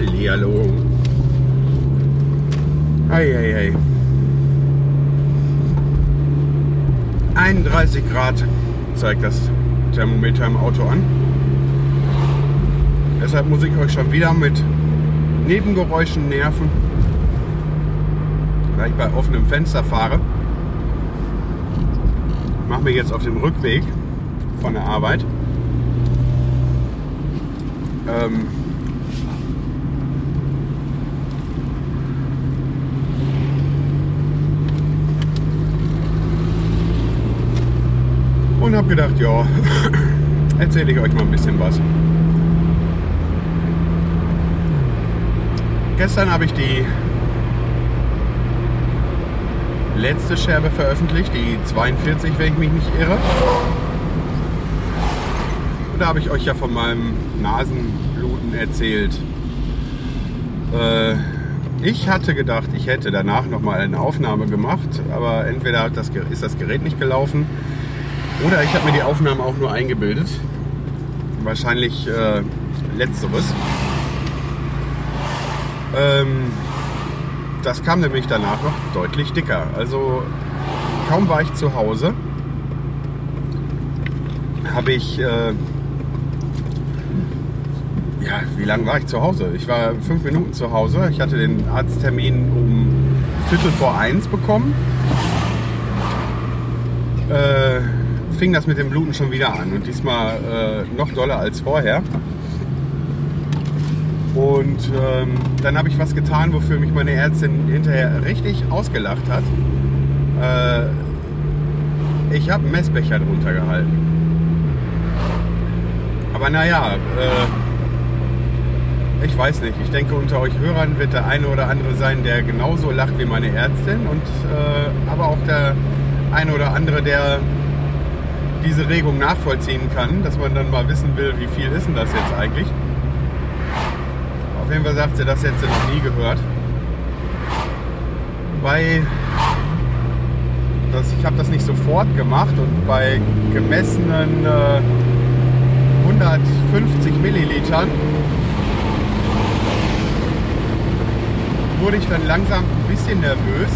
Hallihallo. Hei. 31 Grad zeigt das Thermometer im Auto an. Deshalb muss ich euch schon wieder mit Nebengeräuschen nerven, weil ich bei offenem Fenster fahre. Mache mir jetzt auf dem Rückweg von der Arbeit. Ähm, und habe gedacht, ja, erzähle ich euch mal ein bisschen was. Gestern habe ich die letzte Scherbe veröffentlicht, die 42, wenn ich mich nicht irre. Und da habe ich euch ja von meinem Nasenbluten erzählt. Äh, ich hatte gedacht, ich hätte danach nochmal eine Aufnahme gemacht, aber entweder hat das, ist das Gerät nicht gelaufen oder ich habe mir die Aufnahme auch nur eingebildet. Wahrscheinlich äh, letzteres. Ähm, das kam nämlich danach noch deutlich dicker. Also kaum war ich zu Hause, habe ich... Äh, ja, wie lange war ich zu Hause? Ich war fünf Minuten zu Hause. Ich hatte den Arzttermin um Viertel vor eins bekommen. Äh, fing das mit dem Bluten schon wieder an und diesmal äh, noch doller als vorher. Und ähm, dann habe ich was getan, wofür mich meine Ärztin hinterher richtig ausgelacht hat. Äh, ich habe einen Messbecher drunter gehalten. Aber naja, äh, ich weiß nicht. Ich denke, unter euch Hörern wird der eine oder andere sein, der genauso lacht wie meine Ärztin. Und äh, aber auch der eine oder andere, der diese Regung nachvollziehen kann, dass man dann mal wissen will, wie viel ist denn das jetzt eigentlich. Auf jeden Fall sagt sie, das hätte sie noch nie gehört. Bei das, ich habe das nicht sofort gemacht und bei gemessenen äh, 150 Millilitern wurde ich dann langsam ein bisschen nervös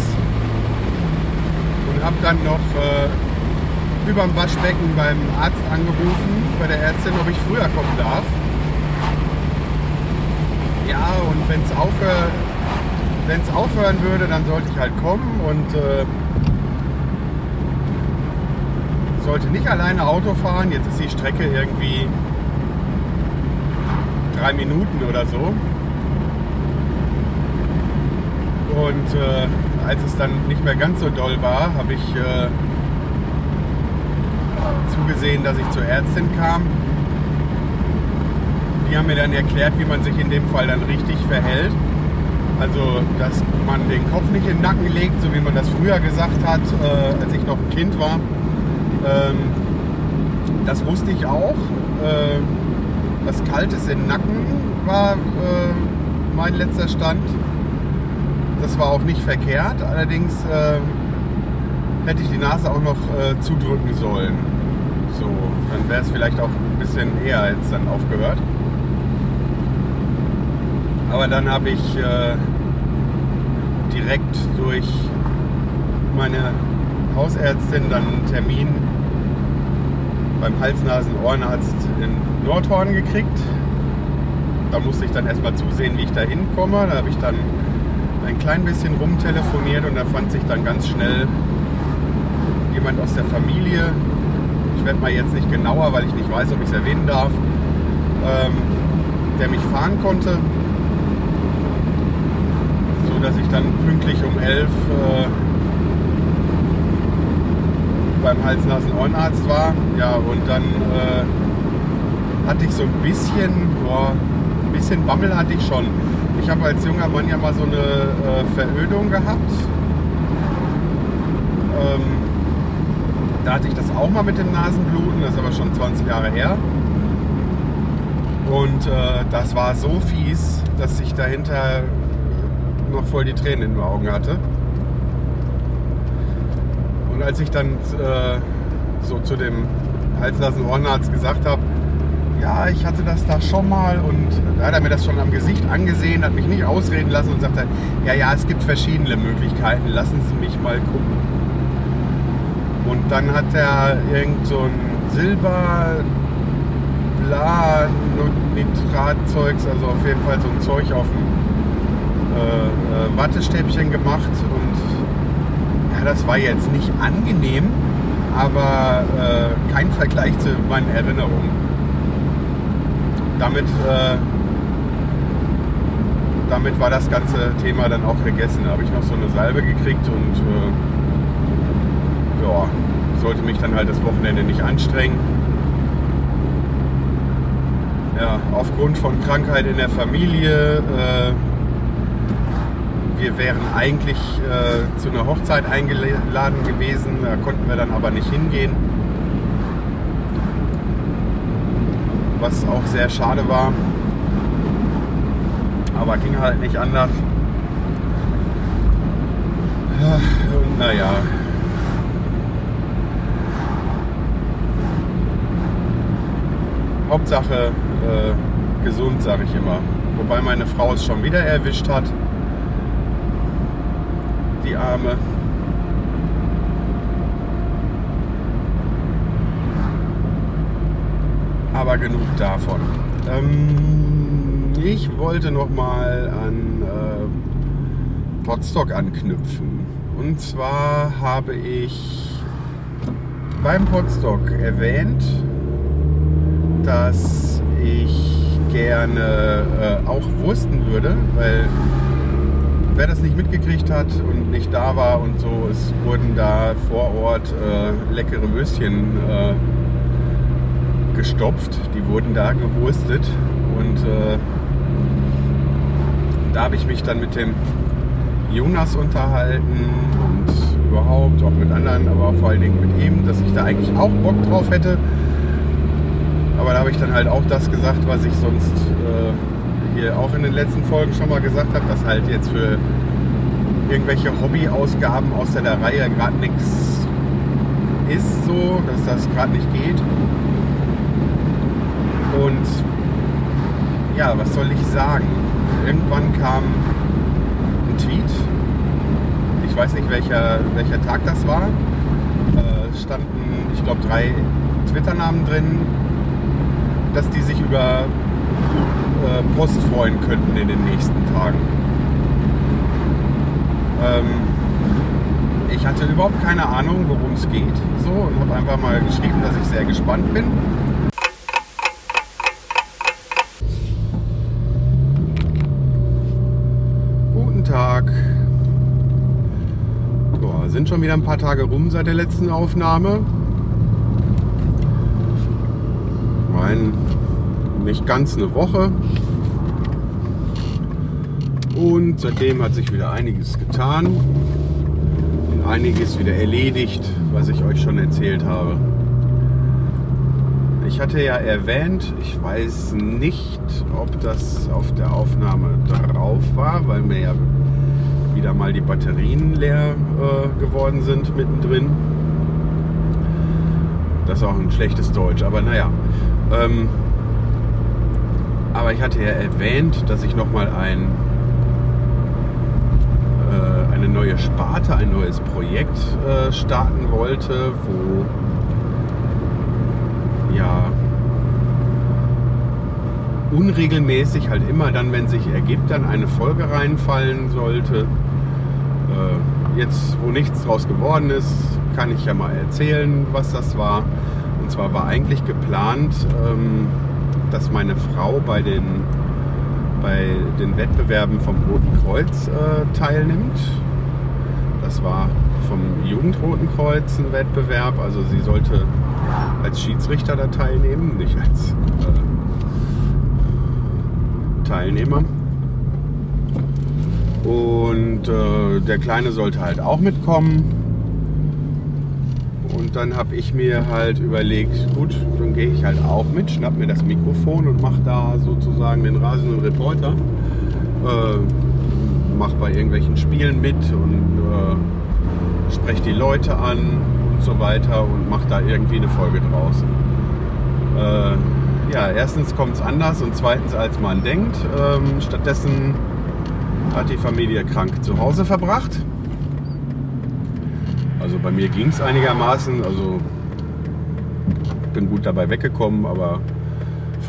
und habe dann noch äh, über dem Waschbecken beim Arzt angerufen, bei der Ärztin, ob ich früher kommen darf. Ja, und wenn es aufhör, wenn's aufhören würde, dann sollte ich halt kommen und äh, sollte nicht alleine Auto fahren. Jetzt ist die Strecke irgendwie drei Minuten oder so. Und äh, als es dann nicht mehr ganz so doll war, habe ich äh, zugesehen, dass ich zur Ärztin kam. Die haben mir dann erklärt, wie man sich in dem Fall dann richtig verhält. Also, dass man den Kopf nicht in den Nacken legt, so wie man das früher gesagt hat, äh, als ich noch ein Kind war. Ähm, das wusste ich auch. Äh, das Kaltes in den Nacken war äh, mein letzter Stand. Das war auch nicht verkehrt. Allerdings äh, hätte ich die Nase auch noch äh, zudrücken sollen. So, dann wäre es vielleicht auch ein bisschen eher jetzt dann aufgehört. Aber dann habe ich äh, direkt durch meine Hausärztin dann einen Termin beim Hals-Nasen-Ohrenarzt in Nordhorn gekriegt. Da musste ich dann erstmal zusehen, wie ich da hinkomme. Da habe ich dann ein klein bisschen rumtelefoniert und da fand sich dann ganz schnell jemand aus der Familie. Ich werde mal jetzt nicht genauer, weil ich nicht weiß, ob ich es erwähnen darf, ähm, der mich fahren konnte, so dass ich dann pünktlich um 11 äh, beim Hals-Nasen-Ohrenarzt war. Ja, und dann äh, hatte ich so ein bisschen, boah, ein bisschen Bammel hatte ich schon. Ich habe als junger Mann ja mal so eine äh, Verödung gehabt. Ähm, da hatte ich das auch mal mit dem Nasenbluten, das ist aber schon 20 Jahre her. Und äh, das war so fies, dass ich dahinter noch voll die Tränen in den Augen hatte. Und als ich dann äh, so zu dem Hals-Nasen-Ohrenarzt gesagt habe, ja, ich hatte das da schon mal und da hat er mir das schon am Gesicht angesehen, hat mich nicht ausreden lassen und sagte, ja, ja, es gibt verschiedene Möglichkeiten, lassen Sie mich mal gucken. Und dann hat er irgend so ein Silber, bla, Nitratzeugs, also auf jeden Fall so ein Zeug auf dem äh, äh, Wattestäbchen gemacht und ja, das war jetzt nicht angenehm, aber äh, kein Vergleich zu meinen Erinnerungen. Damit, äh, damit war das ganze Thema dann auch gegessen. Da habe ich noch so eine Salbe gekriegt und äh, ja, sollte mich dann halt das Wochenende nicht anstrengen. Ja, aufgrund von Krankheit in der Familie. Äh, wir wären eigentlich äh, zu einer Hochzeit eingeladen gewesen, da konnten wir dann aber nicht hingehen. Was auch sehr schade war. Aber ging halt nicht anders. Und naja, Hauptsache äh, gesund, sage ich immer. Wobei meine Frau es schon wieder erwischt hat. Die Arme. Aber genug davon. Ähm, ich wollte noch mal an äh, Potsdok anknüpfen. Und zwar habe ich beim Potsdok erwähnt, dass ich gerne äh, auch wursten würde, weil wer das nicht mitgekriegt hat und nicht da war und so, es wurden da vor Ort äh, leckere Würstchen äh, gestopft, die wurden da gewurstet und äh, da habe ich mich dann mit dem Jonas unterhalten und überhaupt auch mit anderen, aber vor allen Dingen mit ihm, dass ich da eigentlich auch Bock drauf hätte aber da habe ich dann halt auch das gesagt, was ich sonst äh, hier auch in den letzten Folgen schon mal gesagt habe, dass halt jetzt für irgendwelche Hobbyausgaben außer der Reihe gerade nichts ist so, dass das gerade nicht geht. Und ja, was soll ich sagen? Irgendwann kam ein Tweet. Ich weiß nicht, welcher, welcher Tag das war. Äh, standen, ich glaube, drei Twitter-Namen drin dass die sich über äh, Post freuen könnten in den nächsten Tagen. Ähm, ich hatte überhaupt keine Ahnung, worum es geht, so und habe einfach mal geschrieben, dass ich sehr gespannt bin. Guten Tag. Boah, sind schon wieder ein paar Tage rum seit der letzten Aufnahme. Mein nicht ganz eine Woche. Und seitdem hat sich wieder einiges getan und einiges wieder erledigt, was ich euch schon erzählt habe. Ich hatte ja erwähnt, ich weiß nicht, ob das auf der Aufnahme drauf war, weil mir ja wieder mal die Batterien leer äh, geworden sind mittendrin. Das ist auch ein schlechtes Deutsch, aber naja. Ähm, aber ich hatte ja erwähnt, dass ich nochmal ein, äh, eine neue Sparte, ein neues Projekt äh, starten wollte, wo ja unregelmäßig halt immer dann, wenn sich ergibt, dann eine Folge reinfallen sollte. Äh, jetzt, wo nichts draus geworden ist, kann ich ja mal erzählen, was das war. Und zwar war eigentlich geplant, ähm, dass meine Frau bei den, bei den Wettbewerben vom Roten Kreuz äh, teilnimmt. Das war vom Jugendroten Kreuz ein Wettbewerb. Also sie sollte als Schiedsrichter da teilnehmen, nicht als äh, Teilnehmer. Und äh, der Kleine sollte halt auch mitkommen. Und dann habe ich mir halt überlegt, gut, dann gehe ich halt auch mit, schnapp mir das Mikrofon und mache da sozusagen den rasenden Reporter. Äh, mach bei irgendwelchen Spielen mit und äh, spreche die Leute an und so weiter und mache da irgendwie eine Folge draus. Äh, ja, erstens kommt es anders und zweitens als man denkt. Ähm, stattdessen hat die Familie krank zu Hause verbracht. Also bei mir ging es einigermaßen. Also bin gut dabei weggekommen, aber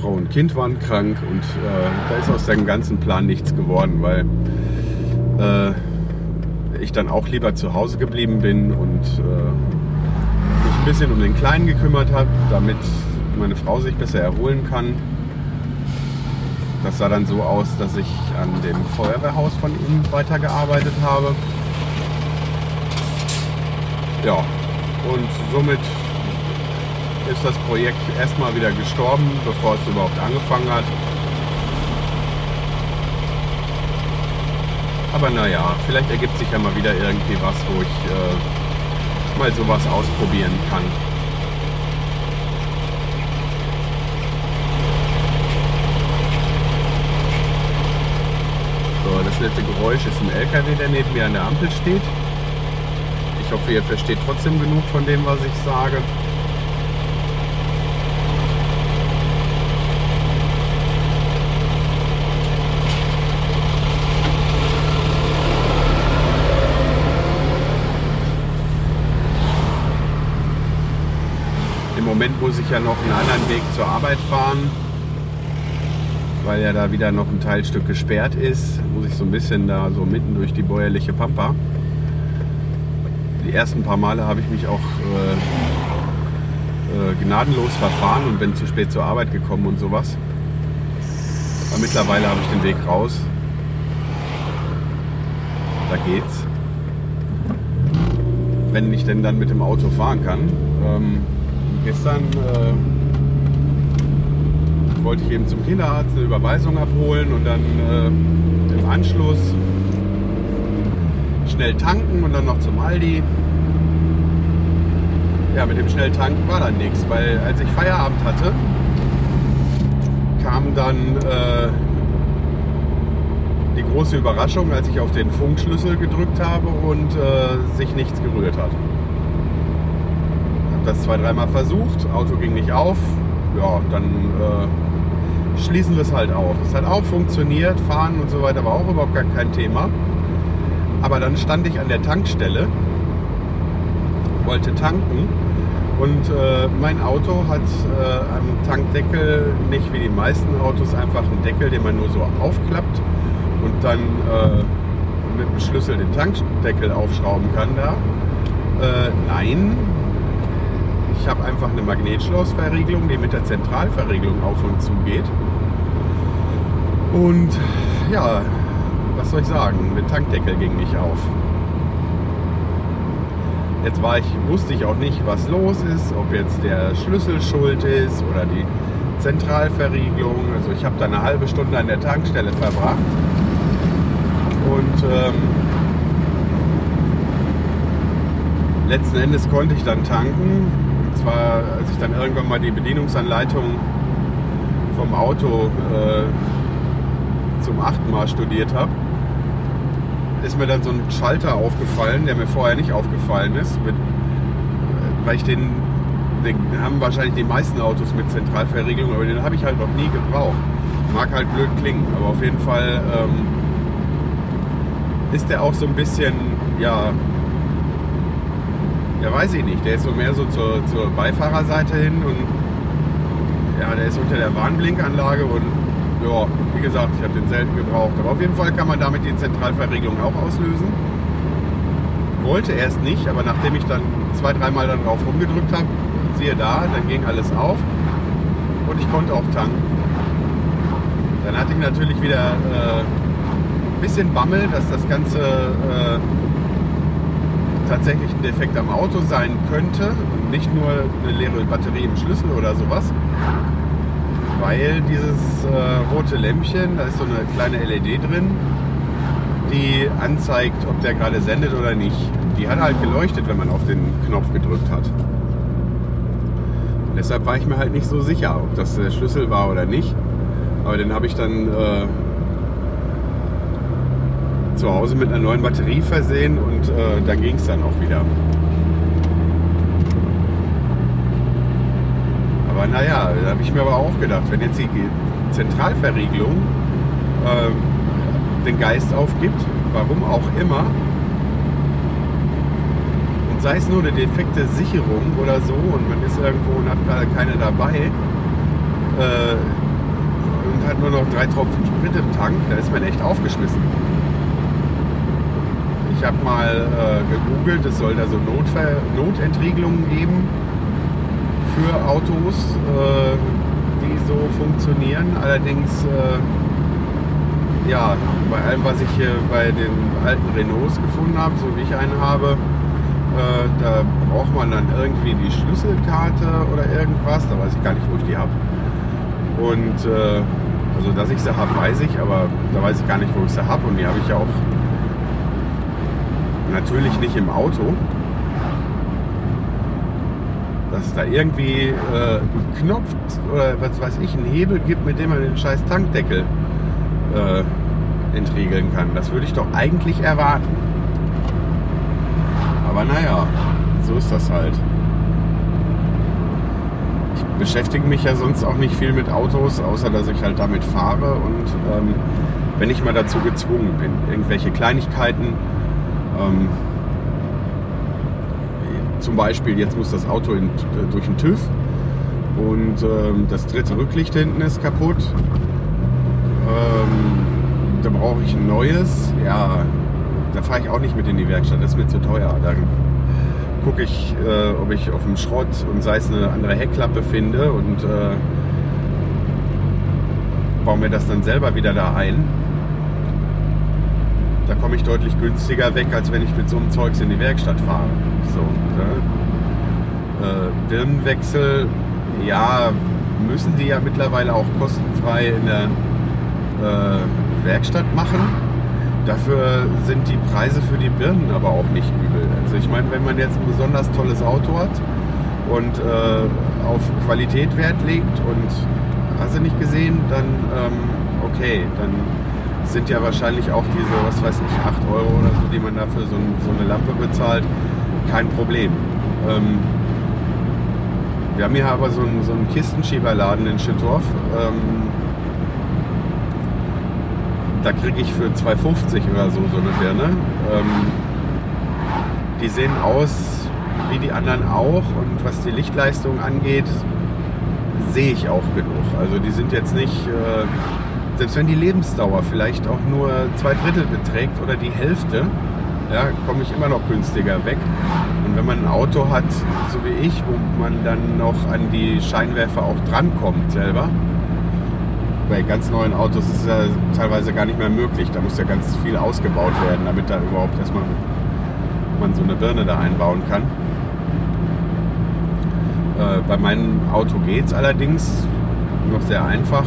Frau und Kind waren krank und äh, da ist aus dem ganzen Plan nichts geworden, weil äh, ich dann auch lieber zu Hause geblieben bin und äh, mich ein bisschen um den Kleinen gekümmert habe, damit meine Frau sich besser erholen kann. Das sah dann so aus, dass ich an dem Feuerwehrhaus von ihm weitergearbeitet habe. Ja, und somit ist das Projekt erstmal wieder gestorben, bevor es überhaupt angefangen hat. Aber naja, vielleicht ergibt sich ja mal wieder irgendwie was, wo ich äh, mal sowas ausprobieren kann. So, das letzte Geräusch ist ein LKW, der neben mir an der Ampel steht. Ich hoffe, ihr versteht trotzdem genug von dem, was ich sage. Im Moment muss ich ja noch einen anderen Weg zur Arbeit fahren, weil ja da wieder noch ein Teilstück gesperrt ist. Muss ich so ein bisschen da so mitten durch die bäuerliche Pampa. Die ersten paar Male habe ich mich auch äh, äh, gnadenlos verfahren und bin zu spät zur Arbeit gekommen und sowas. Aber mittlerweile habe ich den Weg raus. Da geht's. Wenn ich denn dann mit dem Auto fahren kann. Ähm, gestern äh, wollte ich eben zum Kinderarzt eine Überweisung abholen und dann äh, im Anschluss schnell tanken und dann noch zum Aldi. Ja, mit dem schnell tanken war dann nichts, weil als ich Feierabend hatte, kam dann äh, die große Überraschung, als ich auf den Funkschlüssel gedrückt habe und äh, sich nichts gerührt hat. Hab das zwei, dreimal versucht, Auto ging nicht auf. Ja, dann äh, schließen wir es halt auf. Es hat auch funktioniert, fahren und so weiter war auch überhaupt gar kein Thema. Aber dann stand ich an der Tankstelle, wollte tanken und äh, mein Auto hat äh, am Tankdeckel nicht wie die meisten Autos einfach einen Deckel, den man nur so aufklappt und dann äh, mit dem Schlüssel den Tankdeckel aufschrauben kann da. Äh, nein, ich habe einfach eine Magnetschlossverriegelung, die mit der Zentralverriegelung auf und zu geht. Und ja, was soll ich sagen, der Tankdeckel ging nicht auf. Jetzt war ich, wusste ich auch nicht, was los ist, ob jetzt der Schlüssel schuld ist oder die Zentralverriegelung. Also ich habe da eine halbe Stunde an der Tankstelle verbracht. Und ähm, letzten Endes konnte ich dann tanken. Und zwar, als ich dann irgendwann mal die Bedienungsanleitung vom Auto äh, zum achten Mal studiert habe, ist mir dann so ein Schalter aufgefallen, der mir vorher nicht aufgefallen ist. Mit, weil ich den, den haben wahrscheinlich die meisten Autos mit Zentralverriegelung, aber den habe ich halt noch nie gebraucht. Mag halt blöd klingen, aber auf jeden Fall ähm, ist der auch so ein bisschen, ja, ja weiß ich nicht, der ist so mehr so zur, zur Beifahrerseite hin und ja, der ist unter der Warnblinkanlage und ja, wie gesagt, ich habe den selten gebraucht. Aber auf jeden Fall kann man damit die Zentralverriegelung auch auslösen. Wollte erst nicht, aber nachdem ich dann zwei, dreimal dann drauf rumgedrückt habe, siehe da, dann ging alles auf und ich konnte auch tanken. Dann hatte ich natürlich wieder äh, ein bisschen Bammel, dass das Ganze äh, tatsächlich ein Defekt am Auto sein könnte und nicht nur eine leere Batterie im Schlüssel oder sowas. Weil dieses äh, rote Lämpchen, da ist so eine kleine LED drin, die anzeigt, ob der gerade sendet oder nicht. Die hat halt geleuchtet, wenn man auf den Knopf gedrückt hat. Deshalb war ich mir halt nicht so sicher, ob das der Schlüssel war oder nicht. Aber den habe ich dann äh, zu Hause mit einer neuen Batterie versehen und äh, da ging es dann auch wieder. Naja, da habe ich mir aber auch gedacht, wenn jetzt die Zentralverriegelung äh, den Geist aufgibt, warum auch immer, und sei es nur eine defekte Sicherung oder so und man ist irgendwo und hat gerade keine dabei äh, und hat nur noch drei Tropfen Sprit im Tank, da ist man echt aufgeschmissen. Ich habe mal äh, gegoogelt, es soll da so Notver Notentriegelungen geben für Autos, äh, die so funktionieren. Allerdings, äh, ja, bei allem, was ich hier bei den alten Renaults gefunden habe, so wie ich einen habe, äh, da braucht man dann irgendwie die Schlüsselkarte oder irgendwas. Da weiß ich gar nicht, wo ich die habe. Und äh, also, dass ich sie habe, weiß ich, aber da weiß ich gar nicht, wo ich sie habe. Und die habe ich ja auch natürlich nicht im Auto. Dass es da irgendwie äh, einen Knopf oder was weiß ich, einen Hebel gibt, mit dem man den scheiß Tankdeckel äh, entriegeln kann. Das würde ich doch eigentlich erwarten. Aber naja, so ist das halt. Ich beschäftige mich ja sonst auch nicht viel mit Autos, außer dass ich halt damit fahre und ähm, wenn ich mal dazu gezwungen bin, irgendwelche Kleinigkeiten ähm, zum Beispiel, jetzt muss das Auto in, durch den TÜV und ähm, das dritte Rücklicht hinten ist kaputt. Ähm, da brauche ich ein neues. Ja, da fahre ich auch nicht mit in die Werkstatt, das ist mir zu teuer. Da gucke ich, äh, ob ich auf dem Schrott und sei es eine andere Heckklappe finde und äh, baue mir das dann selber wieder da ein da komme ich deutlich günstiger weg, als wenn ich mit so einem Zeugs in die Werkstatt fahre. So, ne? äh, Birnenwechsel, ja, müssen die ja mittlerweile auch kostenfrei in der äh, Werkstatt machen. Dafür sind die Preise für die Birnen aber auch nicht übel. Also ich meine, wenn man jetzt ein besonders tolles Auto hat und äh, auf Qualität Wert legt und hast du nicht gesehen, dann ähm, okay, dann sind ja wahrscheinlich auch diese, was weiß ich, 8 Euro oder so, die man dafür so, so eine Lampe bezahlt, kein Problem. Ähm, wir haben hier aber so einen, so einen Kistenschieberladen in Schittorf. Ähm, da kriege ich für 2,50 oder so so eine Birne. Ähm, die sehen aus wie die anderen auch und was die Lichtleistung angeht, sehe ich auch genug. Also die sind jetzt nicht... Äh, selbst wenn die Lebensdauer vielleicht auch nur zwei Drittel beträgt oder die Hälfte, ja, komme ich immer noch günstiger weg. Und wenn man ein Auto hat, so wie ich, wo man dann noch an die Scheinwerfer auch drankommt selber, bei ganz neuen Autos ist es ja teilweise gar nicht mehr möglich. Da muss ja ganz viel ausgebaut werden, damit da überhaupt erstmal man so eine Birne da einbauen kann. Äh, bei meinem Auto geht es allerdings noch sehr einfach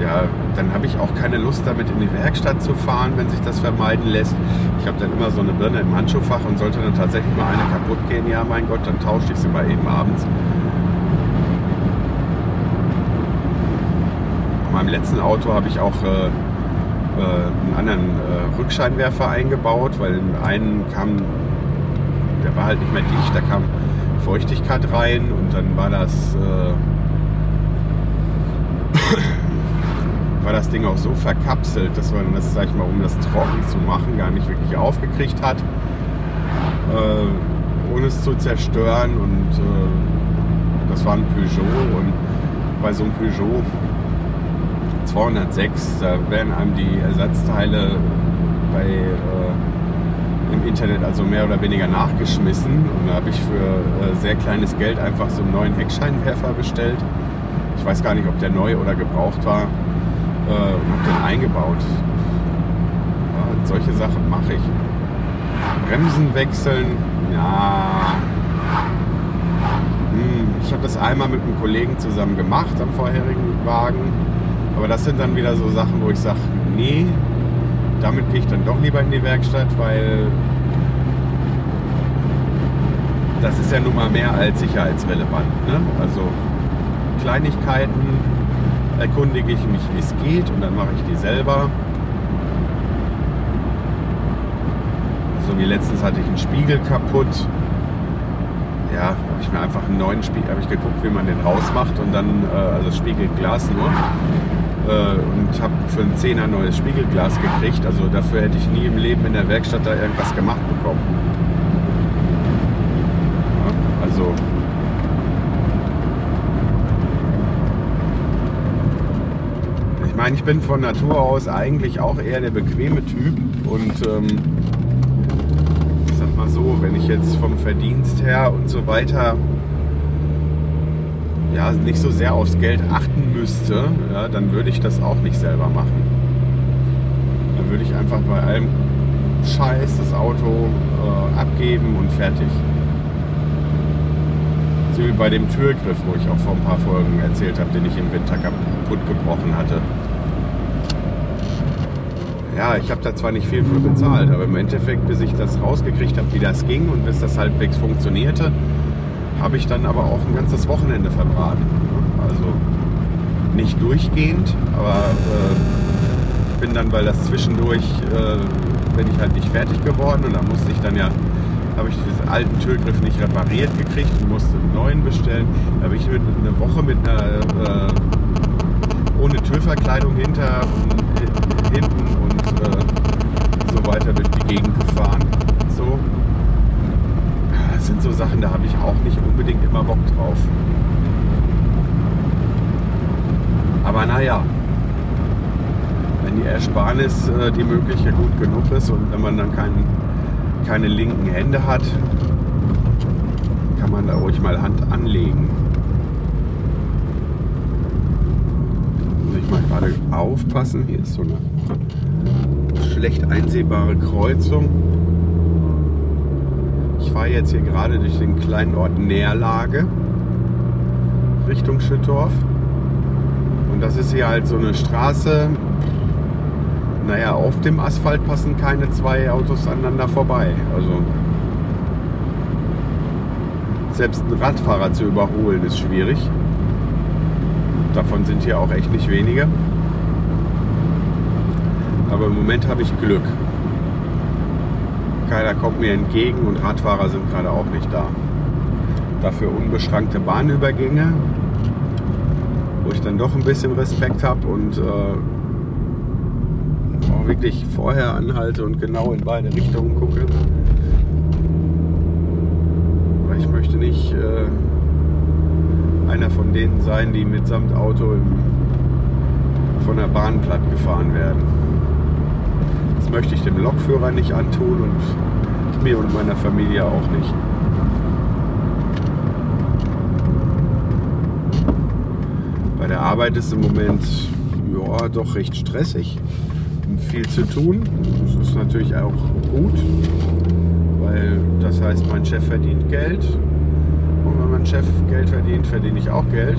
ja, dann habe ich auch keine Lust damit in die Werkstatt zu fahren, wenn sich das vermeiden lässt. Ich habe dann immer so eine Birne im Handschuhfach und sollte dann tatsächlich mal eine kaputt gehen, ja mein Gott, dann tausche ich sie mal eben abends. In meinem letzten Auto habe ich auch äh, äh, einen anderen äh, Rückscheinwerfer eingebaut, weil in einen kam, der war halt nicht mehr dicht, da kam Feuchtigkeit rein und dann war das äh, war das Ding auch so verkapselt, dass man das, sag ich mal, um das trocken zu machen, gar nicht wirklich aufgekriegt hat, äh, ohne es zu zerstören. Und äh, das war ein Peugeot und bei so einem Peugeot 206, da werden einem die Ersatzteile bei, äh, im Internet also mehr oder weniger nachgeschmissen. Und da habe ich für äh, sehr kleines Geld einfach so einen neuen Heckscheinwerfer bestellt. Ich weiß gar nicht, ob der neu oder gebraucht war äh, und habe den eingebaut. Ja, solche Sachen mache ich. Bremsen wechseln, ja. Hm, ich habe das einmal mit einem Kollegen zusammen gemacht am vorherigen Wagen. Aber das sind dann wieder so Sachen, wo ich sage, nee, damit gehe ich dann doch lieber in die Werkstatt, weil das ist ja nun mal mehr als sicherheitsrelevant. Ne? Also Kleinigkeiten erkundige ich mich, wie es geht und dann mache ich die selber. So wie letztens hatte ich einen Spiegel kaputt. Ja, habe ich mir einfach einen neuen Spiegel, habe ich geguckt, wie man den rausmacht und dann, äh, also Spiegelglas nur. Äh, und habe für einen Zehner neues Spiegelglas gekriegt. Also dafür hätte ich nie im Leben in der Werkstatt da irgendwas gemacht bekommen. Ja, also ich meine, ich bin von Natur aus eigentlich auch eher der bequeme Typ und ähm, ich sag mal so, wenn ich jetzt vom Verdienst her und so weiter ja, nicht so sehr aufs Geld achten müsste, ja, dann würde ich das auch nicht selber machen. Dann würde ich einfach bei allem Scheiß das Auto äh, abgeben und fertig. So wie bei dem Türgriff, wo ich auch vor ein paar Folgen erzählt habe, den ich im Winter kaputt gebrochen hatte. Ja, ich habe da zwar nicht viel für bezahlt, aber im Endeffekt, bis ich das rausgekriegt habe, wie das ging und bis das halbwegs funktionierte, habe ich dann aber auch ein ganzes Wochenende verbraten. Also nicht durchgehend, aber äh, bin dann, weil das zwischendurch äh, bin ich halt nicht fertig geworden und da musste ich dann ja, habe ich diesen alten Türgriff nicht repariert gekriegt und musste einen neuen bestellen. Da habe ich mit, eine Woche mit einer äh, ohne Türverkleidung hinter und hinten äh, so weiter durch die Gegend gefahren. So das sind so Sachen, da habe ich auch nicht unbedingt immer Bock drauf. Aber naja, wenn die Ersparnis äh, die Möglichkeit gut genug ist und wenn man dann kein, keine linken Hände hat, kann man da ruhig mal Hand anlegen. Muss ich mal gerade aufpassen. Hier ist so eine schlecht einsehbare Kreuzung. Ich fahre jetzt hier gerade durch den kleinen Ort Nährlage Richtung Schüttorf. Und das ist hier halt so eine Straße. Naja, auf dem Asphalt passen keine zwei Autos aneinander vorbei. Also selbst einen Radfahrer zu überholen ist schwierig. Davon sind hier auch echt nicht wenige. Aber im Moment habe ich Glück. Keiner kommt mir entgegen und Radfahrer sind gerade auch nicht da. Dafür unbeschrankte Bahnübergänge, wo ich dann doch ein bisschen Respekt habe und äh, auch wirklich vorher anhalte und genau in beide Richtungen gucke. Aber ich möchte nicht äh, einer von denen sein, die mitsamt Auto im, von der Bahn platt gefahren werden. Das möchte ich dem Lokführer nicht antun und mir und meiner Familie auch nicht. Bei der Arbeit ist im Moment ja, doch recht stressig und viel zu tun. Das ist natürlich auch gut, weil das heißt, mein Chef verdient Geld. Mein Chef Geld verdient, verdiene ich auch Geld.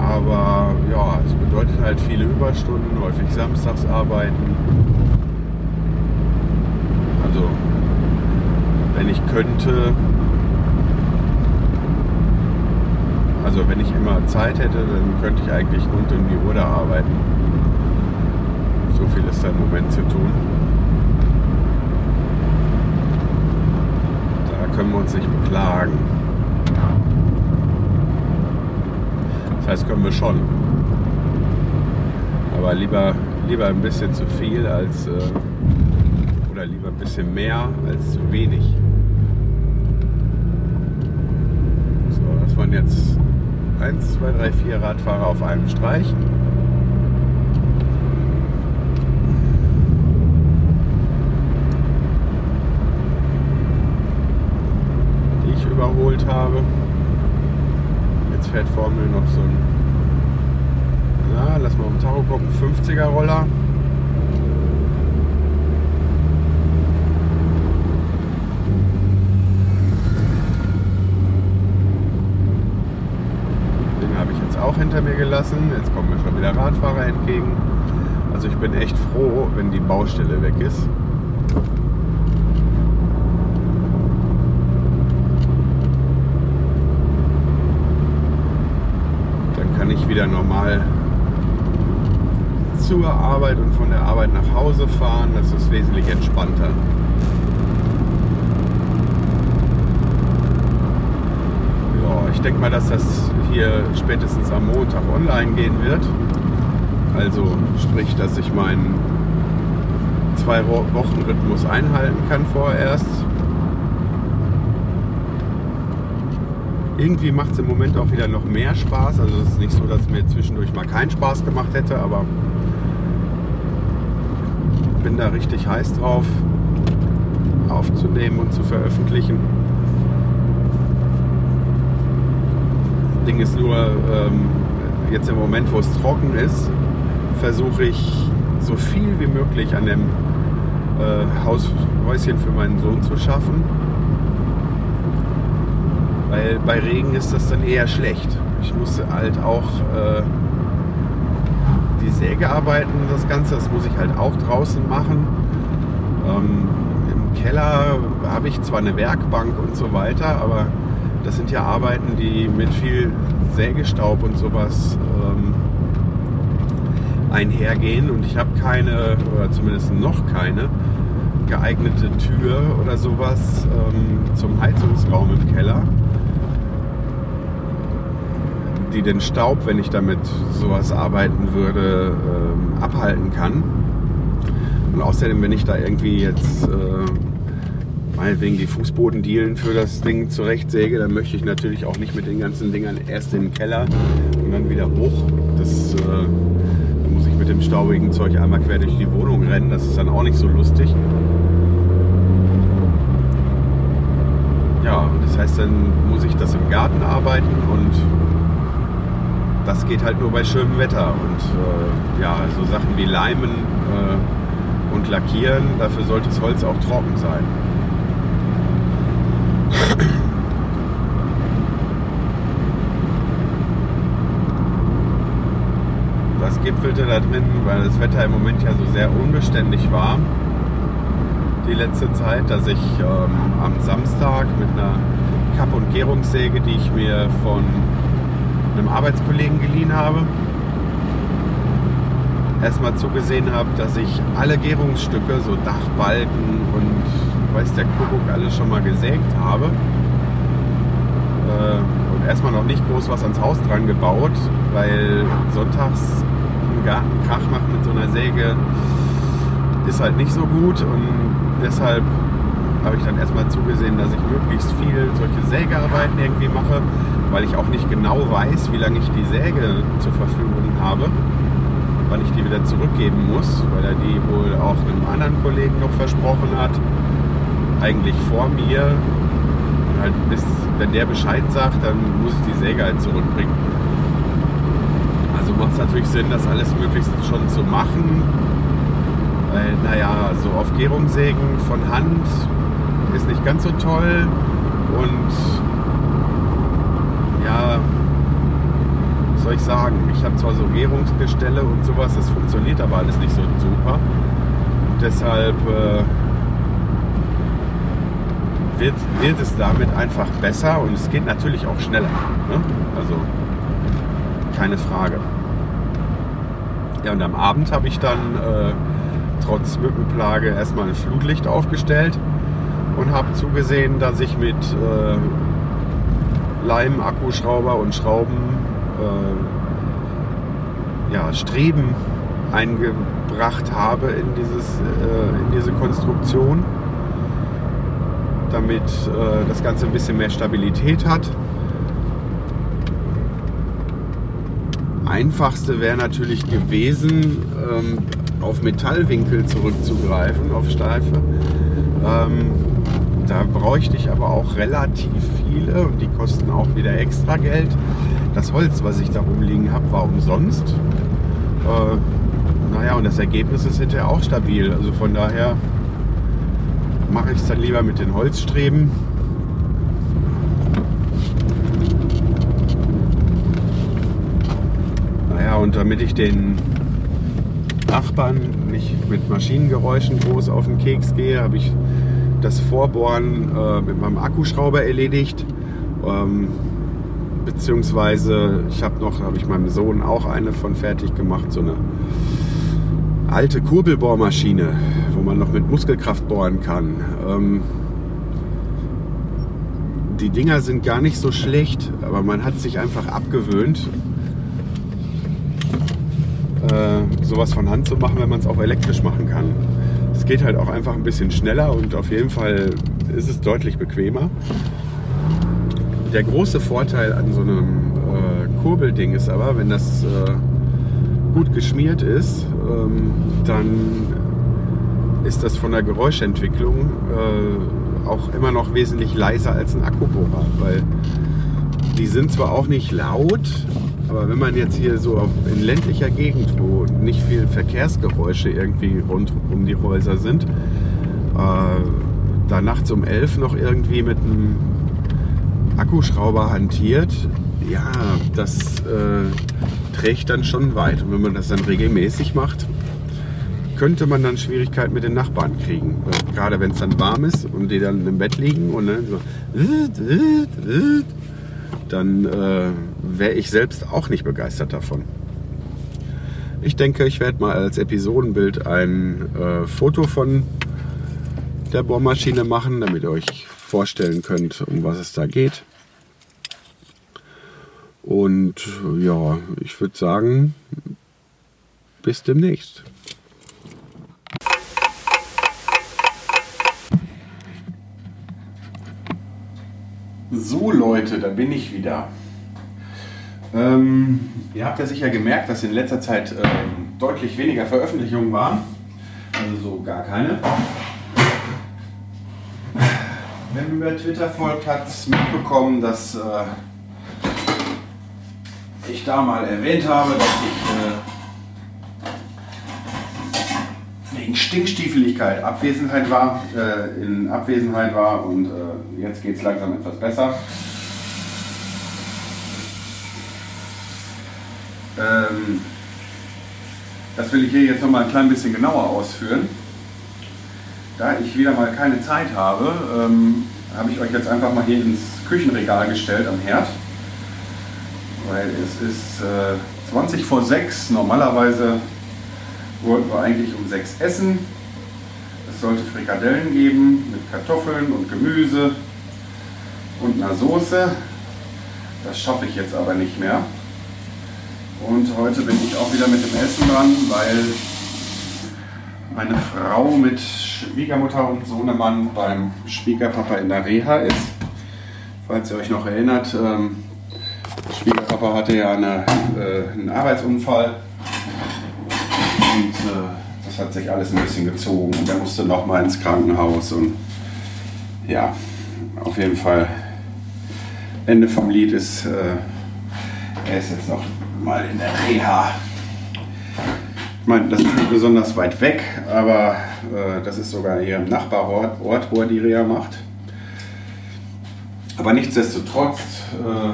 Aber ja, es bedeutet halt viele Überstunden, häufig samstags arbeiten. Also, wenn ich könnte, also wenn ich immer Zeit hätte, dann könnte ich eigentlich rund um die Uhr da arbeiten. So viel ist da im Moment zu tun. Da können wir uns nicht beklagen. Das heißt, können wir schon. Aber lieber, lieber ein bisschen zu viel als äh, oder lieber ein bisschen mehr als zu wenig. So, das waren jetzt 1, 2, 3, 4 Radfahrer auf einem Streich. gelernt habe. Jetzt fährt Formel noch so ein, na, lass mal auf Tacho gucken, 50er Roller. Den habe ich jetzt auch hinter mir gelassen. Jetzt kommen mir schon wieder Radfahrer entgegen. Also ich bin echt froh, wenn die Baustelle weg ist. Wieder normal zur Arbeit und von der Arbeit nach Hause fahren. Das ist wesentlich entspannter. Ja, ich denke mal, dass das hier spätestens am Montag online gehen wird. Also sprich, dass ich meinen zwei Wochen Rhythmus einhalten kann vorerst. Irgendwie macht es im Moment auch wieder noch mehr Spaß. Also es ist nicht so, dass es mir zwischendurch mal keinen Spaß gemacht hätte, aber bin da richtig heiß drauf, aufzunehmen und zu veröffentlichen. Das Ding ist nur, ähm, jetzt im Moment, wo es trocken ist, versuche ich so viel wie möglich an dem äh, Haus, Häuschen für meinen Sohn zu schaffen. Weil bei Regen ist das dann eher schlecht. Ich musste halt auch äh, die Säge arbeiten, das Ganze, das muss ich halt auch draußen machen. Ähm, Im Keller habe ich zwar eine Werkbank und so weiter, aber das sind ja Arbeiten, die mit viel Sägestaub und sowas ähm, einhergehen und ich habe keine, oder zumindest noch keine, geeignete Tür oder sowas ähm, zum Heizungsraum im Keller, die den Staub, wenn ich damit sowas arbeiten würde, ähm, abhalten kann. Und außerdem, wenn ich da irgendwie jetzt äh, meinetwegen die Fußbodendielen für das Ding zurechtsäge, dann möchte ich natürlich auch nicht mit den ganzen Dingern erst in den Keller und dann wieder hoch. Das äh, mit dem staubigen Zeug einmal quer durch die Wohnung rennen. Das ist dann auch nicht so lustig. Ja, das heißt, dann muss ich das im Garten arbeiten und das geht halt nur bei schönem Wetter. Und äh, ja, so Sachen wie Leimen äh, und Lackieren, dafür sollte das Holz auch trocken sein. gipfelte da drin, weil das Wetter im Moment ja so sehr unbeständig war. Die letzte Zeit, dass ich ähm, am Samstag mit einer Kapp- und Gärungssäge, die ich mir von einem Arbeitskollegen geliehen habe, erstmal zugesehen habe, dass ich alle Gärungsstücke, so Dachbalken und weiß der Kuckuck alles schon mal gesägt habe. Äh, und erstmal noch nicht groß was ans Haus dran gebaut, weil sonntags Garten Krach macht mit so einer Säge, ist halt nicht so gut und deshalb habe ich dann erstmal zugesehen, dass ich möglichst viel solche Sägearbeiten irgendwie mache, weil ich auch nicht genau weiß, wie lange ich die Säge zur Verfügung habe, wann ich die wieder zurückgeben muss, weil er die wohl auch einem anderen Kollegen noch versprochen hat, eigentlich vor mir. Und halt bis, wenn der Bescheid sagt, dann muss ich die Säge halt zurückbringen. Also macht es natürlich Sinn, das alles möglichst schon zu machen. Weil, naja, so auf Gärung von Hand ist nicht ganz so toll. Und ja, was soll ich sagen? Ich habe zwar so Gärungsgestelle und sowas, das funktioniert aber alles nicht so super. Und deshalb äh, wird, wird es damit einfach besser und es geht natürlich auch schneller. Ne? Also keine Frage. Ja, und am Abend habe ich dann äh, trotz Mückenplage erstmal ein Flutlicht aufgestellt und habe zugesehen, dass ich mit äh, Leim, Akkuschrauber und Schrauben äh, ja, Streben eingebracht habe in, dieses, äh, in diese Konstruktion, damit äh, das Ganze ein bisschen mehr Stabilität hat. einfachste wäre natürlich gewesen, ähm, auf Metallwinkel zurückzugreifen, auf Steife. Ähm, da bräuchte ich aber auch relativ viele und die kosten auch wieder extra Geld. Das Holz, was ich da rumliegen habe, war umsonst. Äh, naja, und das Ergebnis ist hinterher auch stabil. Also von daher mache ich es dann lieber mit den Holzstreben und damit ich den Nachbarn nicht mit Maschinengeräuschen groß auf den Keks gehe, habe ich das Vorbohren äh, mit meinem Akkuschrauber erledigt. Ähm, beziehungsweise ich habe noch, habe ich meinem Sohn auch eine von fertig gemacht, so eine alte Kurbelbohrmaschine, wo man noch mit Muskelkraft bohren kann. Ähm, die Dinger sind gar nicht so schlecht, aber man hat sich einfach abgewöhnt, äh, sowas von Hand zu machen, wenn man es auch elektrisch machen kann. Es geht halt auch einfach ein bisschen schneller und auf jeden Fall ist es deutlich bequemer. Der große Vorteil an so einem äh, Kurbelding ist aber, wenn das äh, gut geschmiert ist, ähm, dann ist das von der Geräuschentwicklung äh, auch immer noch wesentlich leiser als ein Akkubohrer, weil die sind zwar auch nicht laut, aber wenn man jetzt hier so auf, in ländlicher Gegend, wo nicht viel Verkehrsgeräusche irgendwie rund um die Häuser sind, äh, da nachts um elf noch irgendwie mit einem Akkuschrauber hantiert, ja, das äh, trägt dann schon weit. Und wenn man das dann regelmäßig macht, könnte man dann Schwierigkeiten mit den Nachbarn kriegen. Gerade wenn es dann warm ist und die dann im Bett liegen und dann so, dann äh, wäre ich selbst auch nicht begeistert davon. Ich denke, ich werde mal als Episodenbild ein äh, Foto von der Bohrmaschine machen, damit ihr euch vorstellen könnt, um was es da geht. Und ja, ich würde sagen, bis demnächst. So Leute, da bin ich wieder. Ähm, ihr habt ja sicher gemerkt, dass in letzter Zeit ähm, deutlich weniger Veröffentlichungen waren. Also so gar keine. Wer mir über Twitter folgt, hat es mitbekommen, dass äh, ich da mal erwähnt habe, dass ich äh, wegen Stinkstiefeligkeit Abwesenheit war, äh, in Abwesenheit war und äh, jetzt geht es langsam etwas besser. Ähm, das will ich hier jetzt noch mal ein klein bisschen genauer ausführen. Da ich wieder mal keine Zeit habe, ähm, habe ich euch jetzt einfach mal hier ins Küchenregal gestellt am Herd weil es ist äh, 20 vor 6. Normalerweise wollten wir eigentlich um 6 essen. Es sollte Frikadellen geben mit Kartoffeln und Gemüse und einer Soße. Das schaffe ich jetzt aber nicht mehr. Und heute bin ich auch wieder mit dem Essen dran, weil meine Frau mit Schwiegermutter und Sohnemann beim Schwiegerpapa in der Reha ist. Falls ihr euch noch erinnert, ähm, Schwiegerpapa hatte ja eine, äh, einen Arbeitsunfall. Und äh, das hat sich alles ein bisschen gezogen. Und er musste noch mal ins Krankenhaus. Und ja, auf jeden Fall Ende vom Lied ist, äh, er ist jetzt noch mal in der Reha. Ich meine, das ist nicht besonders weit weg, aber äh, das ist sogar hier im Nachbarort, Ort, wo er die Reha macht. Aber nichtsdestotrotz äh,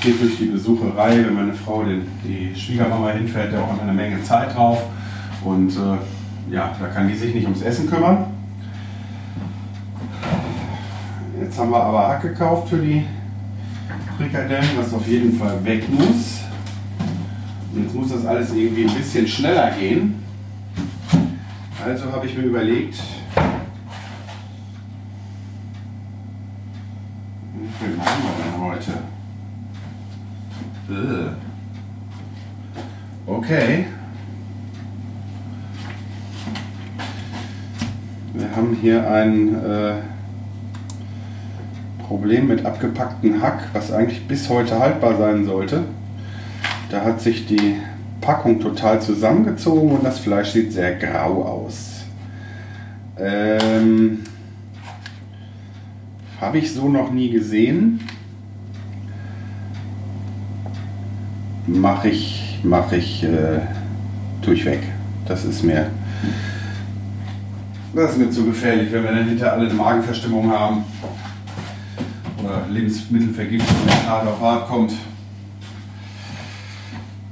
geht durch die Besucherei, wenn meine Frau den, die Schwiegermama hinfährt, der auch eine Menge Zeit drauf. Und äh, ja, da kann die sich nicht ums Essen kümmern. Jetzt haben wir aber Hack gekauft für die Frikadellen, was auf jeden Fall weg muss. Und jetzt muss das alles irgendwie ein bisschen schneller gehen. Also habe ich mir überlegt, wie viel machen wir denn heute? Ugh. Okay. Wir haben hier ein äh, Problem mit abgepackten Hack, was eigentlich bis heute haltbar sein sollte. Da hat sich die Packung total zusammengezogen und das Fleisch sieht sehr grau aus. Ähm, Habe ich so noch nie gesehen. mache ich, mache ich äh, durchweg. Das ist mir, das ist mir zu gefährlich, wenn wir dann hinter alle eine Magenverstimmung haben oder Lebensmittelvergiftung, hart auf hart kommt.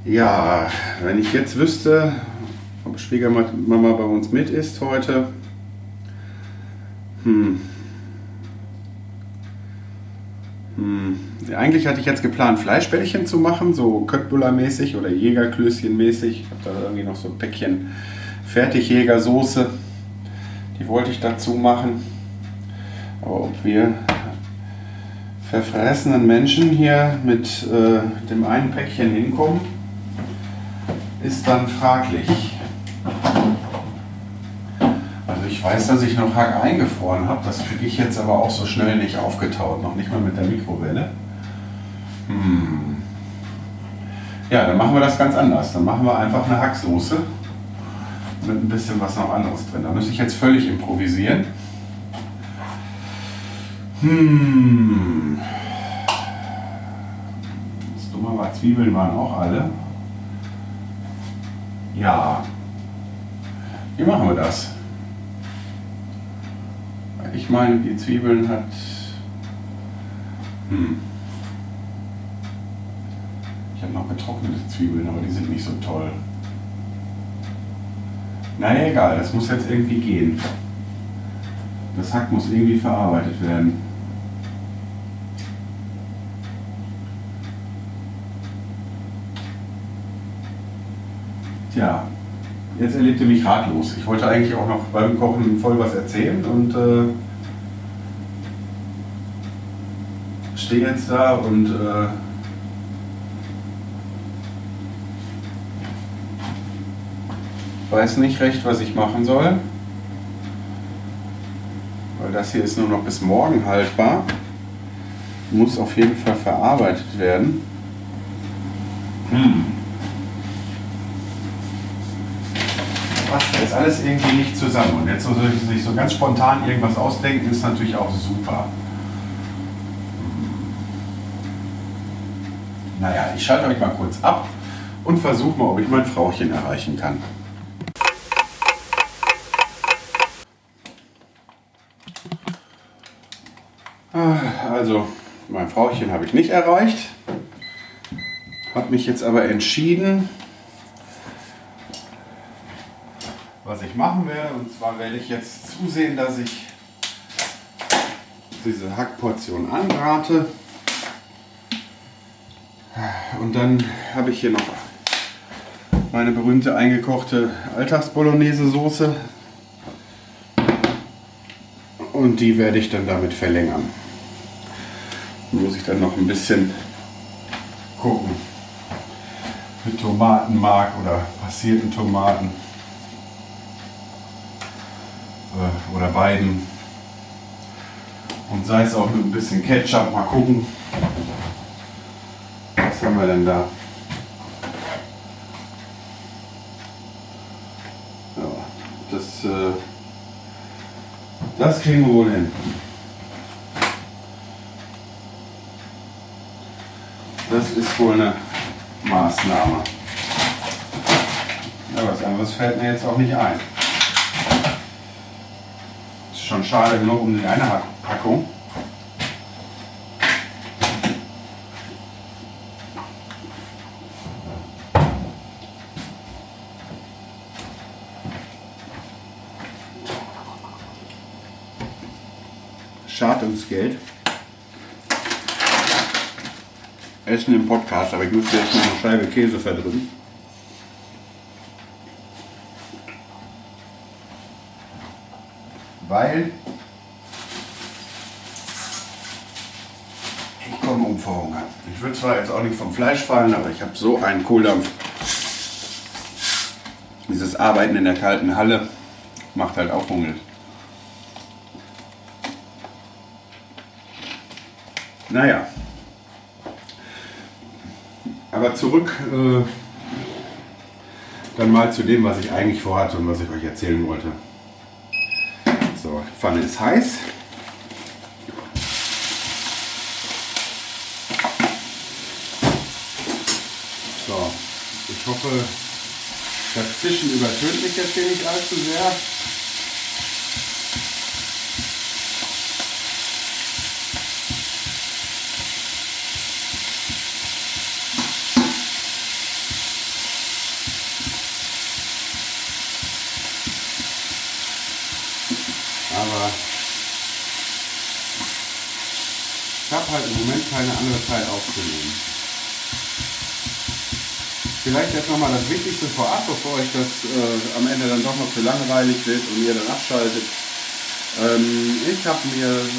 Ja, wenn ich jetzt wüsste, ob Schwiegermama bei uns mit ist heute. Hm. Hm. Eigentlich hatte ich jetzt geplant, Fleischbällchen zu machen, so Köttbullar-mäßig oder Jägerklößchen-mäßig. Ich habe da irgendwie noch so ein Päckchen Fertigjägersoße. Die wollte ich dazu machen. Aber ob wir verfressenen Menschen hier mit äh, dem einen Päckchen hinkommen, ist dann fraglich. Also ich weiß, dass ich noch Hack eingefroren habe. Das kriege ich jetzt aber auch so schnell nicht aufgetaut. Noch nicht mal mit der Mikrowelle. Hm. Ja, dann machen wir das ganz anders. Dann machen wir einfach eine Hacksoße mit ein bisschen was noch anderes drin. Da muss ich jetzt völlig improvisieren. Hm. Das Dumme war, Zwiebeln waren auch alle. Ja. Wie machen wir das? Ich meine, die Zwiebeln hat. Hm. Ich habe noch getrocknete Zwiebeln, aber die sind nicht so toll. Naja, egal, das muss jetzt irgendwie gehen. Das Hack muss irgendwie verarbeitet werden. Tja, jetzt erlebte mich ratlos. Ich wollte eigentlich auch noch beim Kochen voll was erzählen und äh, stehe jetzt da und äh, weiß nicht recht, was ich machen soll. Weil das hier ist nur noch bis morgen haltbar. Muss auf jeden Fall verarbeitet werden. Hm. Passt jetzt alles irgendwie nicht zusammen. Und jetzt ich sich so ganz spontan irgendwas ausdenken, ist natürlich auch super. Naja, ich schalte euch mal kurz ab und versuche mal, ob ich mein Frauchen erreichen kann. Also, mein Frauchen habe ich nicht erreicht. Habe mich jetzt aber entschieden, was ich machen werde. Und zwar werde ich jetzt zusehen, dass ich diese Hackportion anbrate. Und dann habe ich hier noch meine berühmte eingekochte Alltagsbolognese-Soße. Und die werde ich dann damit verlängern. Muss ich dann noch ein bisschen gucken. Mit Tomatenmark oder passierten Tomaten. Äh, oder beiden. Und sei es auch mit ein bisschen Ketchup. Mal gucken. Was haben wir denn da? Ja, das, äh, das kriegen wir wohl hin. Das ist wohl eine Maßnahme. Ja, was anderes fällt mir jetzt auch nicht ein. Schon schade genug um die eine Packung. Schad ums Geld. Essen im Podcast, aber ich muss jetzt noch eine Scheibe Käse verdrücken. Weil ich komme um vor Hunger. Ich würde zwar jetzt auch nicht vom Fleisch fallen, aber ich habe so einen Kohldampf. Dieses Arbeiten in der kalten Halle macht halt auch Hunger. Naja. Aber zurück äh, dann mal zu dem, was ich eigentlich vorhatte und was ich euch erzählen wollte. Pfanne ist heiß. So, ich hoffe, das Zischen übertönt mich jetzt hier nicht allzu sehr. Aber ich habe halt im Moment keine andere Zeit aufzunehmen. Vielleicht jetzt nochmal das Wichtigste vorab, bevor euch das äh, am Ende dann doch noch zu langweilig wird und ihr dann abschaltet. Ähm, ich habe mir